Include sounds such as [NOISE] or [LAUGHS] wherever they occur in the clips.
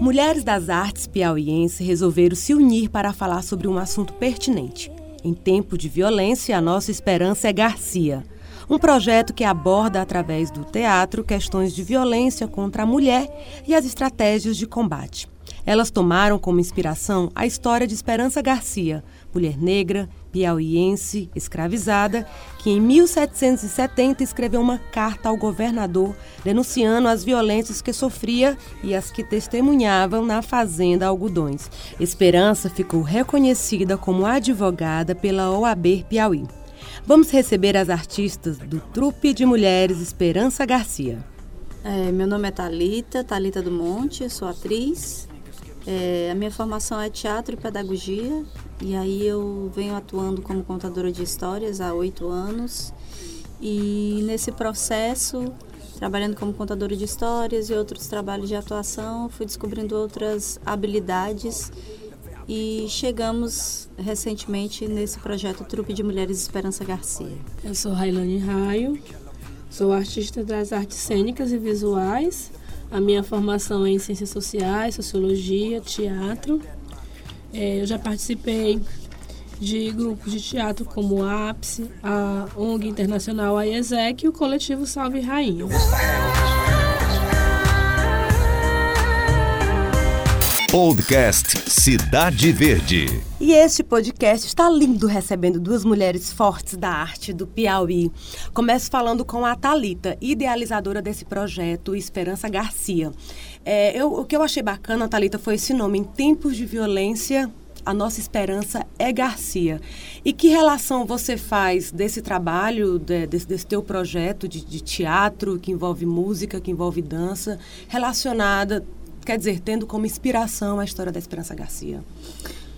Mulheres das artes piauiense resolveram se unir para falar sobre um assunto pertinente. Em tempo de violência, a nossa esperança é Garcia. Um projeto que aborda, através do teatro, questões de violência contra a mulher e as estratégias de combate. Elas tomaram como inspiração a história de Esperança Garcia, mulher negra, piauiense, escravizada, que em 1770 escreveu uma carta ao governador denunciando as violências que sofria e as que testemunhavam na fazenda Algodões. Esperança ficou reconhecida como advogada pela OAB Piauí. Vamos receber as artistas do Trupe de Mulheres Esperança Garcia. É, meu nome é Talita, Talita do Monte, sou atriz. É, a minha formação é teatro e pedagogia e aí eu venho atuando como contadora de histórias há oito anos. E nesse processo, trabalhando como contadora de histórias e outros trabalhos de atuação, fui descobrindo outras habilidades e chegamos recentemente nesse projeto Trupe de Mulheres Esperança Garcia. Eu sou Railane Raio, sou artista das artes cênicas e visuais. A minha formação é em ciências sociais, sociologia, teatro eu já participei de grupos de teatro como o Ápice, a ONG Internacional AIESEC e o coletivo Salve Rainha. Podcast Cidade Verde. E este podcast está lindo recebendo duas mulheres fortes da arte do Piauí. Começo falando com a Talita, idealizadora desse projeto Esperança Garcia. É, eu, o que eu achei bacana, Thalita, foi esse nome. Em tempos de violência, a nossa esperança é Garcia. E que relação você faz desse trabalho, de, desse, desse teu projeto de, de teatro, que envolve música, que envolve dança, relacionada, quer dizer, tendo como inspiração a história da Esperança Garcia?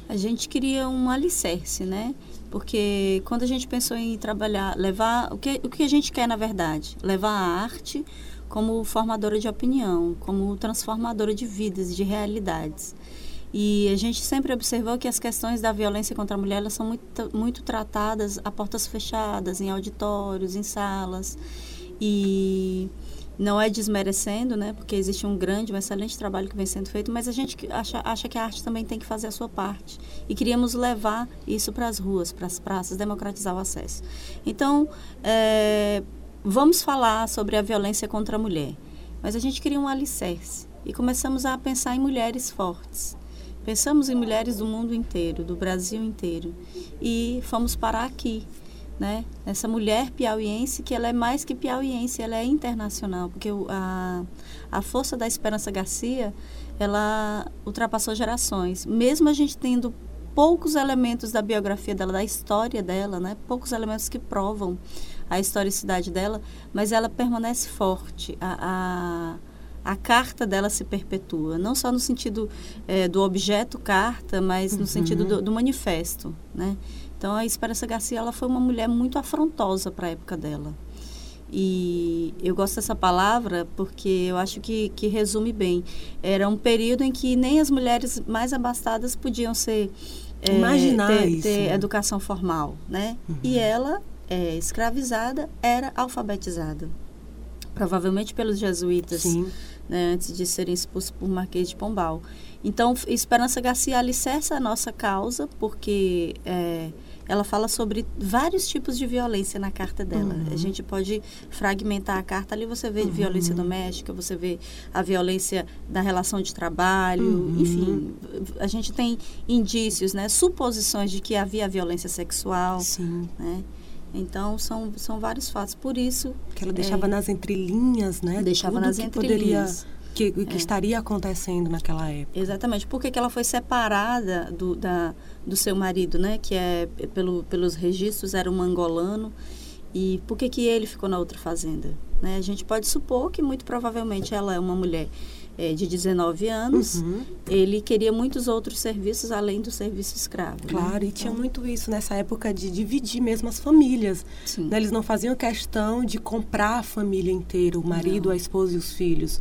A gente queria um alicerce, né? Porque quando a gente pensou em trabalhar, levar. O que, o que a gente quer, na verdade? Levar a arte como formadora de opinião, como transformadora de vidas, e de realidades. E a gente sempre observou que as questões da violência contra a mulher elas são muito, muito tratadas a portas fechadas, em auditórios, em salas. E não é desmerecendo, né? Porque existe um grande, um excelente trabalho que vem sendo feito, mas a gente acha, acha que a arte também tem que fazer a sua parte. E queríamos levar isso para as ruas, para as praças, democratizar o acesso. Então, é, vamos falar sobre a violência contra a mulher, mas a gente queria um alicerce e começamos a pensar em mulheres fortes. Pensamos em mulheres do mundo inteiro, do Brasil inteiro, e fomos parar aqui, né? Essa mulher piauiense que ela é mais que piauiense, ela é internacional, porque a, a força da Esperança Garcia, ela ultrapassou gerações. Mesmo a gente tendo poucos elementos da biografia dela, da história dela, né? Poucos elementos que provam a historicidade dela, mas ela permanece forte. A, a, a carta dela se perpetua, não só no sentido é, do objeto carta, mas no uhum. sentido do, do, manifesto, né? Então, a Esperança Garcia, ela foi uma mulher muito afrontosa para a época dela. E eu gosto dessa palavra porque eu acho que, que resume bem. Era um período em que nem as mulheres mais abastadas podiam ser é, Imaginar ter, isso, ter né? educação formal, né? Uhum. E ela é, escravizada era alfabetizada. Provavelmente pelos jesuítas, né, antes de serem expulsos por Marquês de Pombal. Então, Esperança Garcia alicerça a nossa causa, porque é, ela fala sobre vários tipos de violência na carta dela. Uhum. A gente pode fragmentar a carta ali, você vê Uhum. violência doméstica, você vê a violência da relação de trabalho, Uhum. enfim, a gente tem indícios, né, suposições de que havia violência sexual, Sim. né? Então são, são vários fatos. Por isso Que ela deixava É. nas entrelinhas, né? Deixava Tudo nas que entrelinhas. poderia que, que É. estaria acontecendo naquela época. Exatamente. Por que, que ela foi separada do, da, do seu marido, né? Que é, pelo, pelos registros, era um angolano. E por que, que ele ficou na outra fazenda? Né? A gente pode supor que, muito provavelmente, ela é uma mulher eh, de 19 anos. Uhum. Ele queria muitos outros serviços, além do serviço escravo. né? Claro, e tinha Então, muito isso nessa época de dividir mesmo as famílias. Né? Eles não faziam questão de comprar a família inteira, o marido, Não. a esposa e os filhos.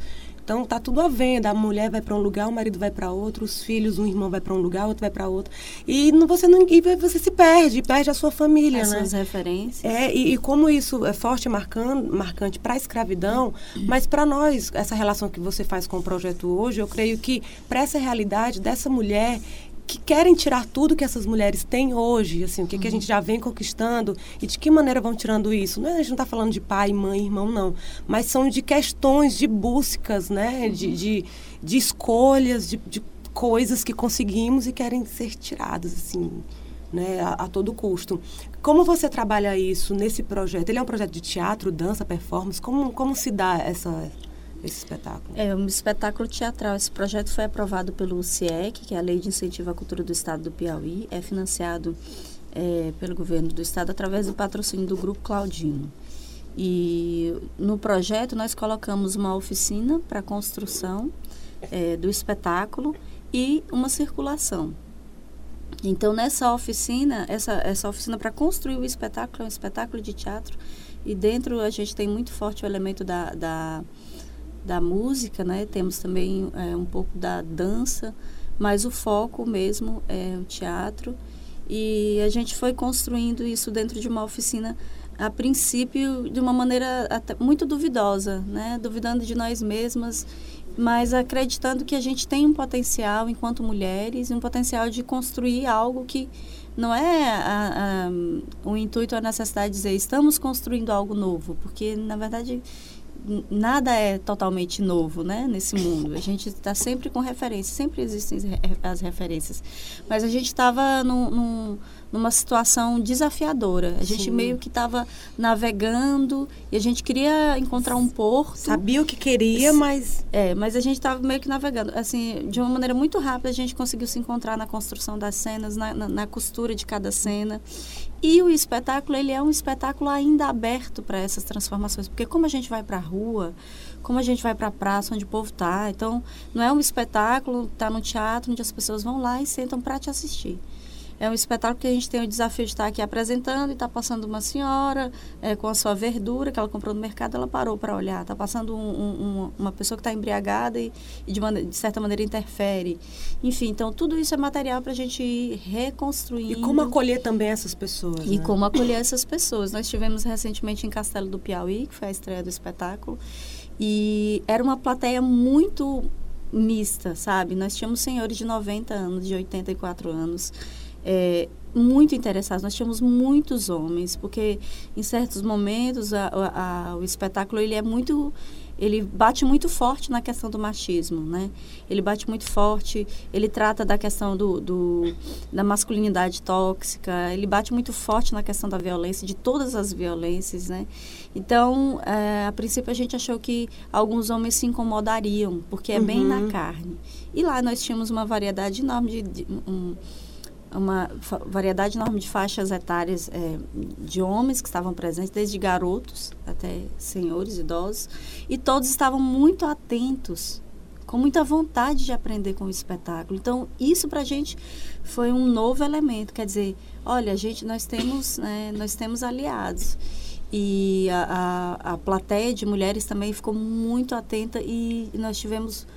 Então tá tudo à venda. A mulher vai para um lugar, o marido vai para outro, os filhos, um irmão vai para um lugar, outro vai para outro. E não, você não e você se perde, perde a sua família, As né? suas referências. É, e, e como isso é forte e marcando, marcante para a escravidão, mas para nós, essa relação que você faz com o projeto hoje, eu creio que para essa realidade dessa mulher que querem tirar tudo que essas mulheres têm hoje, assim, o que, que a gente já vem conquistando e de que maneira vão tirando isso. Não é, a gente não está falando de pai, mãe, irmão, não, mas são de questões, de buscas, né, de, de, de escolhas, de, de coisas que conseguimos e querem ser tiradas, assim, né, a, a, todo custo. Como você trabalha isso nesse projeto? Ele é um projeto de teatro, dança, performance? Como, como se dá essa, esse espetáculo? É um espetáculo teatral. Esse projeto foi aprovado pelo CIEC, que é a Lei de Incentivo à Cultura do Estado do Piauí. É financiado é, pelo governo do Estado através do patrocínio do Grupo Claudino. E no projeto nós colocamos uma oficina para construção é, do espetáculo e uma circulação. Então nessa oficina, essa, essa oficina para construir o espetáculo é um espetáculo de teatro e dentro a gente tem muito forte o elemento da, da da música, né? Temos também é, um pouco da dança, mas o foco mesmo é o teatro. E a gente foi construindo isso dentro de uma oficina, a princípio, de uma maneira muito duvidosa, né? Duvidando de nós mesmas, mas acreditando que a gente tem um potencial enquanto mulheres, um potencial de construir algo que não é a, a, o intuito, a necessidade de dizer estamos construindo algo novo, porque na verdade nada é totalmente novo, né, nesse mundo. A gente está sempre com referências, sempre existem as referências. Mas a gente estava num, num, numa situação desafiadora. A gente Sim. meio que estava navegando e a gente queria encontrar um porto. Sabia o que queria, mas... É, mas a gente estava meio que navegando. Assim, de uma maneira muito rápida, a gente conseguiu se encontrar na construção das cenas, na, na, na costura de cada cena. E o espetáculo, ele é um espetáculo ainda aberto para essas transformações, porque como a gente vai para a rua, como a gente vai para a praça onde o povo está, então não é um espetáculo, está no teatro onde as pessoas vão lá e sentam para te assistir. É um espetáculo que a gente tem o desafio de estar aqui apresentando e está passando uma senhora é, com a sua verdura que ela comprou no mercado, ela parou para olhar. Está passando um, um, uma pessoa que está embriagada e, e de, maneira, de, certa maneira interfere. Enfim, então tudo isso é material para a gente ir reconstruindo. E como acolher também essas pessoas. E né? como acolher essas pessoas. Nós tivemos recentemente em Castelo do Piauí, que foi a estreia do espetáculo, e era uma plateia muito mista, sabe? Nós tínhamos senhores de 90 anos, de 84 anos é, muito interessados. Nós tínhamos muitos homens, porque em certos momentos a, a, a, o espetáculo ele é muito ele bate muito forte na questão do machismo, né? Ele bate muito forte, ele trata da questão do, do, da masculinidade tóxica, ele bate muito forte na questão da violência, de todas as violências, né? Então, é, a princípio a gente achou que alguns homens se incomodariam, porque é uhum. bem na uhum. carne. E lá nós tínhamos uma variedade enorme de, de um, uma variedade enorme de faixas etárias é, de homens que estavam presentes, desde garotos até senhores, idosos, e todos estavam muito atentos, com muita vontade de aprender com o espetáculo. Então, isso para a gente foi um novo elemento, quer dizer, olha, gente, nós temos, né, nós temos aliados. E a, a, a plateia de mulheres também ficou muito atenta e nós tivemos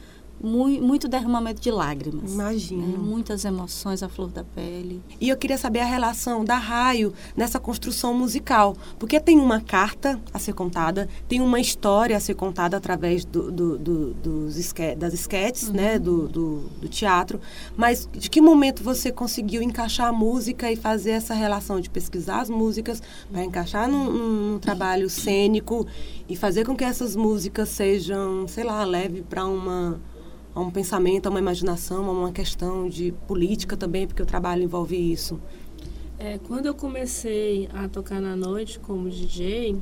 muito, muito derramamento de lágrimas. Imagina. Né? Muitas emoções à flor da pele. E eu queria saber a relação da Raio nessa construção musical. Porque tem uma carta a ser contada, tem uma história a ser contada através do, do, do, dos esque, das esquetes, uhum. né? Do, do, do, teatro. Mas de que momento você conseguiu encaixar a música e fazer essa relação de pesquisar as músicas para encaixar num, num trabalho cênico e fazer com que essas músicas sejam, sei lá, leve para uma a um pensamento, a uma imaginação, a uma questão de política também, porque o trabalho envolve isso? É, quando eu comecei a tocar na noite como DJ,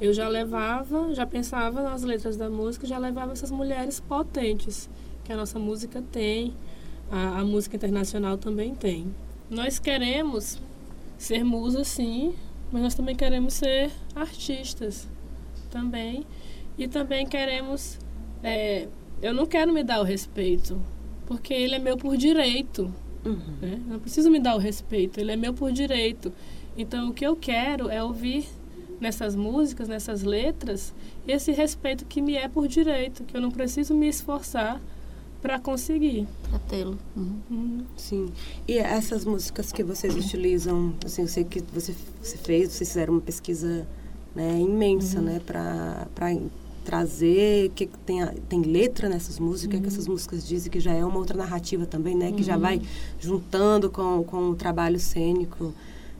eu já levava, já pensava nas letras da música, já levava essas mulheres potentes que a nossa música tem, a, a música internacional também tem. Nós queremos ser musas, sim, mas nós também queremos ser artistas também. E também queremos é, eu não quero me dar o respeito, porque ele é meu por direito. Uhum. Né? Não preciso me dar o respeito, ele é meu por direito. Então, o que eu quero é ouvir nessas músicas, nessas letras, esse respeito que me é por direito, que eu não preciso me esforçar para conseguir. Para tê-lo. Uhum. Uhum. Sim. E essas músicas que vocês utilizam, assim, eu sei que você, você fez, vocês fizeram uma pesquisa né, imensa, uhum. né, para trazer que tem, tem letra nessas músicas, uhum. que essas músicas dizem que já é uma outra narrativa também, né, que já uhum. vai juntando com, com o trabalho cênico,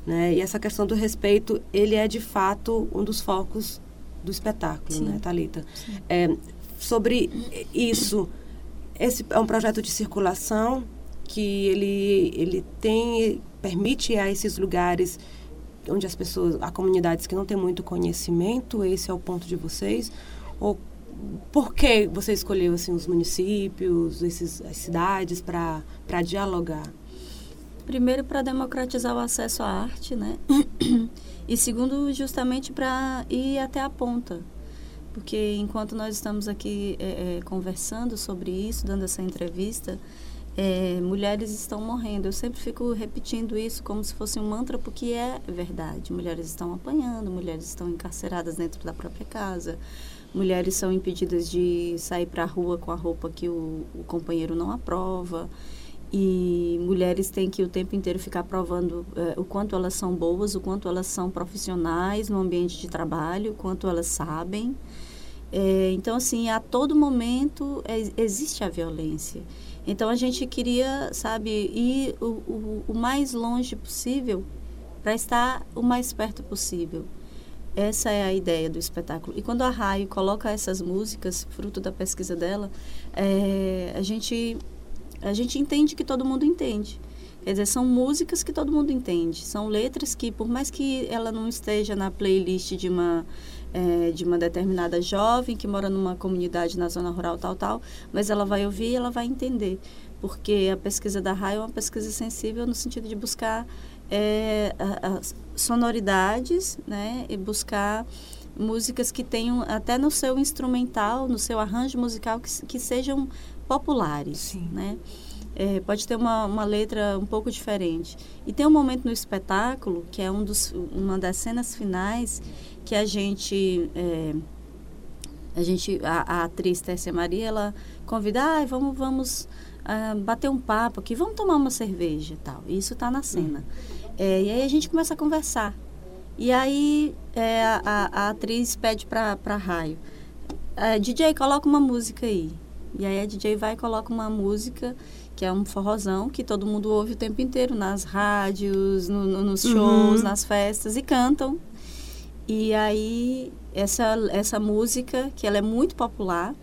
né, e essa questão do respeito, ele é de fato um dos focos do espetáculo, Sim. né, Thalita? É, sobre isso, esse é um projeto de circulação que ele, ele tem, permite a esses lugares onde as pessoas, há comunidades que não têm muito conhecimento, esse é o ponto de vocês? Ou por que você escolheu assim, os municípios, esses, as cidades para dialogar? Primeiro, para democratizar o acesso à arte, né? e segundo, justamente para ir até a ponta porque enquanto nós estamos aqui é, é, conversando sobre isso, dando essa entrevista, é, mulheres estão morrendo. Eu sempre fico repetindo isso como se fosse um mantra, porque é verdade. Mulheres estão apanhando, mulheres estão encarceradas dentro da própria casa, mulheres são impedidas de sair para a rua com a roupa que o, o companheiro não aprova e mulheres têm que o tempo inteiro ficar provando é, o quanto elas são boas, o quanto elas são profissionais no ambiente de trabalho, o quanto elas sabem. É, então, assim, a todo momento é, existe a violência. Então, a gente queria, sabe, ir o, o, o mais longe possível para estar o mais perto possível. Essa é a ideia do espetáculo. E quando a Raio coloca essas músicas, fruto da pesquisa dela, é, a gente a gente entende que todo mundo entende. Quer dizer, são músicas que todo mundo entende. São letras que, por mais que ela não esteja na playlist de uma, é, de uma determinada jovem que mora numa comunidade na zona rural, tal, tal, mas ela vai ouvir e ela vai entender. Porque a pesquisa da RAI é uma pesquisa sensível no sentido de buscar é, sonoridades né, e buscar músicas que tenham, até no seu instrumental, no seu arranjo musical, que, que sejam populares, Sim. né? É, pode ter uma, uma letra um pouco diferente. E tem um momento no espetáculo, que é um dos, uma das cenas finais, que a gente... É, a gente a, a, atriz Téssia Maria ela convida ah, vamos vamos uh, bater um papo aqui vamos tomar uma cerveja e tal isso está na cena é, e aí a gente começa a conversar e aí é, a, a, atriz pede para Raio é, DJ coloca uma música aí e aí a DJ vai e coloca uma música que é um forrozão que todo mundo ouve o tempo inteiro nas rádios, no, no, nos uhum. shows, uhum. nas festas e cantam. E aí essa essa música que ela é muito popular,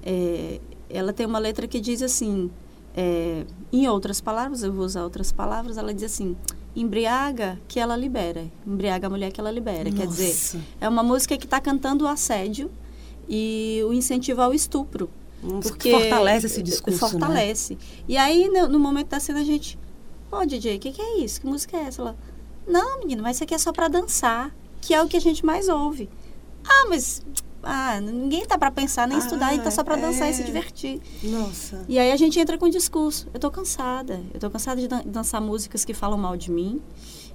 é, ela tem uma letra que diz assim, é, em outras palavras, eu vou usar outras palavras, ela diz assim: embriaga que ela libera, embriaga a mulher que ela libera. Nossa. Quer dizer, é uma música que está cantando o assédio e o incentivo ao estupro. Porque fortalece esse discurso, né? Fortalece. Né? E aí, no, no, momento da cena, a gente... Ô, oh, DJ, o que, que, é isso? Que música é essa? Ela... Não, menino, mas isso aqui é só para dançar. Que é o que a gente mais ouve. Ah, mas... Ah, ninguém tá para pensar nem ah, estudar, então só para dançar é... e se divertir. Nossa. E aí a gente entra com o discurso. Eu tô cansada. Eu tô cansada de dan dançar músicas que falam mal de mim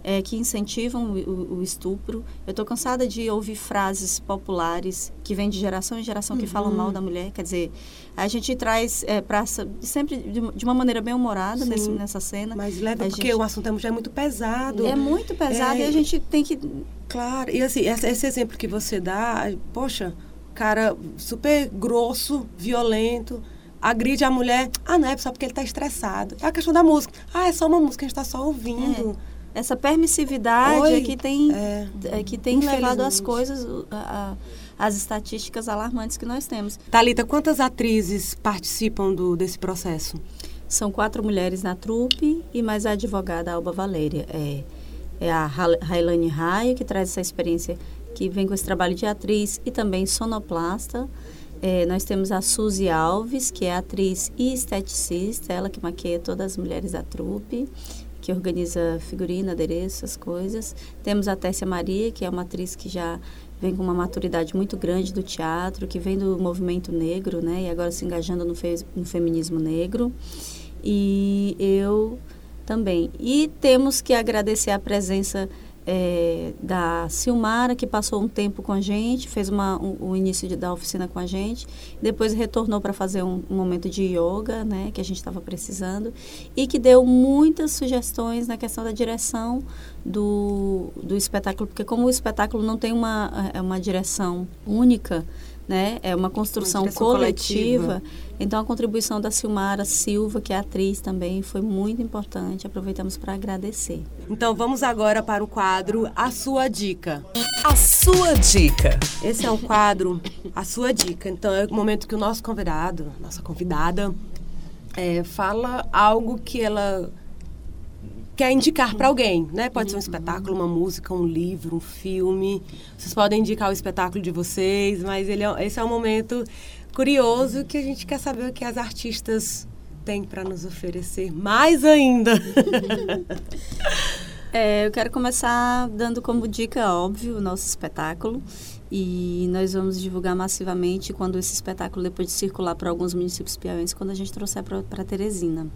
é, que incentivam o, o estupro. Eu estou cansada de ouvir frases populares que vêm de geração em geração que uhum. falam mal da mulher. Quer dizer, a gente traz é, pra, sempre de, de, uma maneira bem humorada nesse, nessa cena. Mas leva, porque gente, o assunto é muito pesado. É muito pesado é, e a gente tem que... Claro, e assim, esse, exemplo que você dá, poxa, cara super grosso, violento agride a mulher. Ah, não, é só porque ele está estressado. É a questão da música. Ah, é só uma música, a gente está só ouvindo. É essa permissividade Oi, é que tem, é, é que tem levado as coisas, a, a, as estatísticas alarmantes que nós temos. Talita, quantas atrizes participam do, desse processo? São quatro mulheres na trupe e mais a advogada Alba Valéria. É, é a Railane Raio, que traz essa experiência, que vem com esse trabalho de atriz e também sonoplasta. É, nós temos a Suzy Alves, que é atriz e esteticista, ela que maqueia todas as mulheres da trupe que organiza figurino, adereço, essas coisas. Temos a Tessia Maria, que é uma atriz que já vem com uma maturidade muito grande do teatro, que vem do movimento negro, né? E agora se engajando no, fe no feminismo negro. E eu também. E temos que agradecer a presença é, da Silmara, que passou um tempo com a gente, fez uma, um, o início de, da oficina com a gente, depois retornou para fazer um, um, momento de yoga, né, que a gente estava precisando, e que deu muitas sugestões na questão da direção do, do espetáculo, porque como o espetáculo não tem uma, é, uma direção única, né? É uma construção uma coletiva. coletiva. Então a contribuição da Silmara Silva, que é atriz também, foi muito importante. Aproveitamos para agradecer. Então vamos agora para o quadro A Sua Dica. A Sua Dica. Esse é o quadro A Sua Dica. Então é o momento que o nosso convidado, nossa convidada, é, fala algo que ela quer indicar para alguém, né? Pode ser um espetáculo, uma música, um livro, um filme. Vocês podem indicar o espetáculo de vocês, mas ele é, esse é um momento curioso que a gente quer saber o que as artistas têm para nos oferecer mais ainda. [LAUGHS] é, eu quero começar dando como dica, óbvio, o nosso espetáculo. E nós vamos divulgar massivamente quando esse espetáculo, depois de circular para alguns municípios piauienses, quando a gente trouxer para Teresina.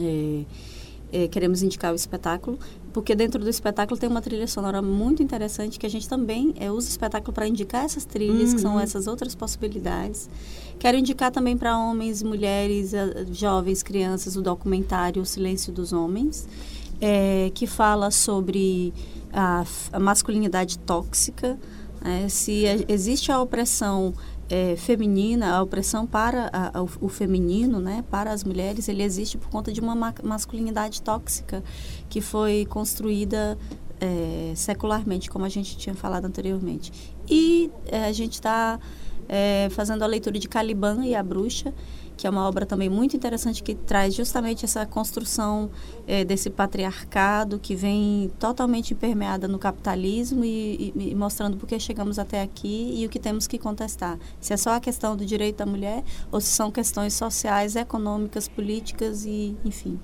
É, é, queremos indicar o espetáculo, porque dentro do espetáculo tem uma trilha sonora muito interessante que a gente também é, usa o espetáculo para indicar essas trilhas, uhum. que são uhum. essas outras possibilidades. Quero indicar também para homens, mulheres, jovens, crianças, o documentário O Silêncio dos Homens, que fala sobre a, a masculinidade tóxica, é, se existe a opressão é, feminina, a opressão para a, a, o, feminino, né, para as mulheres, ele existe por conta de uma ma masculinidade tóxica que foi construída é, secularmente, como a gente tinha falado anteriormente. E é, a gente está é, fazendo a leitura de Caliban e a Bruxa, que é uma obra também muito interessante que traz justamente essa construção é, desse patriarcado que vem totalmente permeada no capitalismo e, e, e mostrando por que chegamos até aqui e o que temos que contestar. Se é só a questão do direito da mulher ou se são questões sociais, econômicas, políticas e, enfim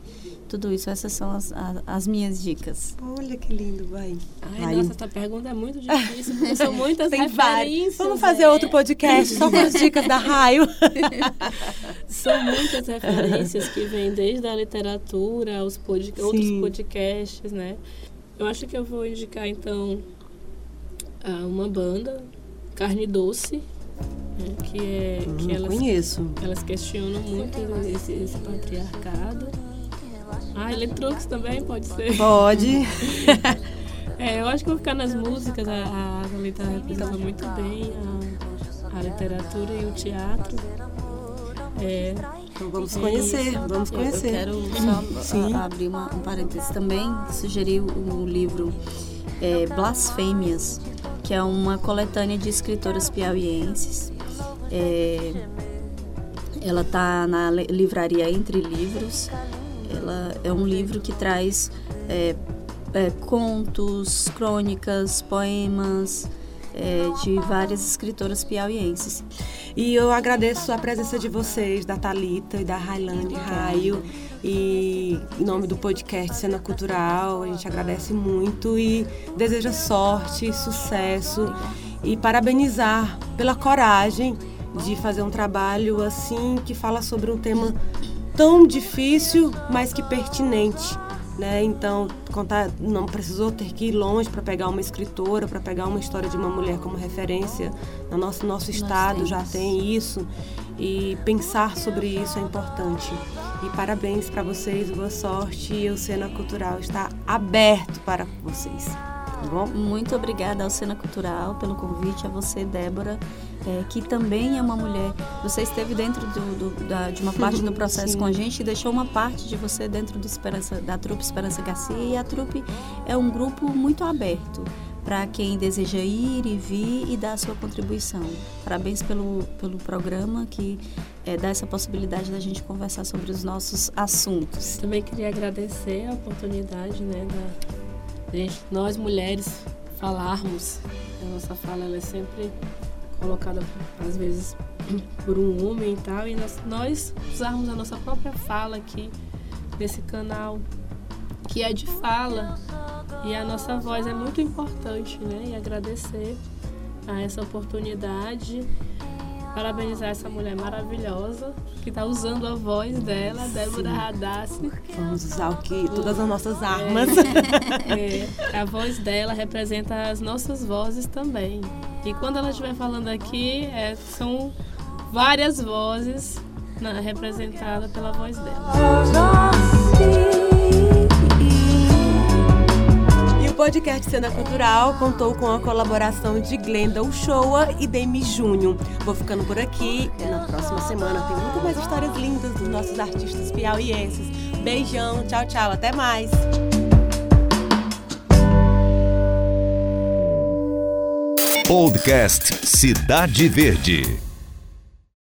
tudo isso. Essas são as, as, as, minhas dicas. Olha que lindo, vai. Ai, vai. nossa, essa pergunta é muito difícil, porque são [LAUGHS] muitas Tem referências. Vamos fazer é. outro podcast só com as dicas da Raio. [LAUGHS] são muitas referências que vêm desde a literatura aos pod outros podcasts, né? Eu acho que eu vou indicar, então, uma banda, Carne Doce, né? que é hum, que elas, conheço. Elas questionam muito esse, esse patriarcado ah, Eletrux também pode ser? Pode. [LAUGHS] é, eu acho que vou ficar nas músicas. A, a Thalita representa muito bem a, a, literatura e o teatro. É, então vamos conhecer, vamos conhecer. Eu quero só abrir uma, um parênteses também, sugerir o, o livro é, Blasfêmias, que é uma coletânea de escritoras piauienses. É, ela está na livraria Entre Livros ela é um livro que traz é, é, contos, crônicas, poemas é, de várias escritoras piauienses. E eu agradeço a presença de vocês, da Talita e da Railane Raio. E em nome do podcast Cena Cultural, a gente agradece muito e deseja sorte, sucesso e parabenizar pela coragem de fazer um trabalho assim que fala sobre um tema tão difícil, mas que pertinente. Né? Então, contar, não precisou ter que ir longe para pegar uma escritora, para pegar uma história de uma mulher como referência. No nosso, nosso estado já tem isso e pensar sobre isso é importante. E parabéns para vocês, boa sorte e o Cena Cultural está aberto para vocês. Tá bom? Muito obrigada ao Cena Cultural pelo convite, a você, Débora é, que também é uma mulher. Você esteve dentro do, do, da, de uma parte do [LAUGHS] processo com a gente e deixou uma parte de você dentro Esperança, da trupe Esperança Garcia. E a trupe é um grupo muito aberto para quem deseja ir e vir e dar a sua contribuição. Parabéns pelo, pelo programa que é, dá essa possibilidade da gente conversar sobre os nossos assuntos. Também queria agradecer a oportunidade, né, da gente, nós mulheres falarmos. A nossa fala ela é sempre colocada às vezes [CLEARS THROAT] por um homem e tal, e nós, nós usarmos a nossa própria fala aqui nesse canal, que é de fala, e a nossa voz é muito importante, né? E agradecer a essa oportunidade parabenizar essa mulher maravilhosa que está usando a voz dela, Débora Radassi. Vamos usar o que? Todas as nossas armas. É, é, a voz dela representa as nossas vozes também. E quando ela estiver falando aqui, é, são várias vozes na, representadas pela voz dela. Podcast Cena Cultural contou com a colaboração de Glenda Uchoa e Demi Júnior. Vou ficando por aqui. Na próxima semana tem muito mais histórias lindas dos nossos artistas piauienses. Beijão, tchau, tchau, até mais. Podcast Cidade Verde.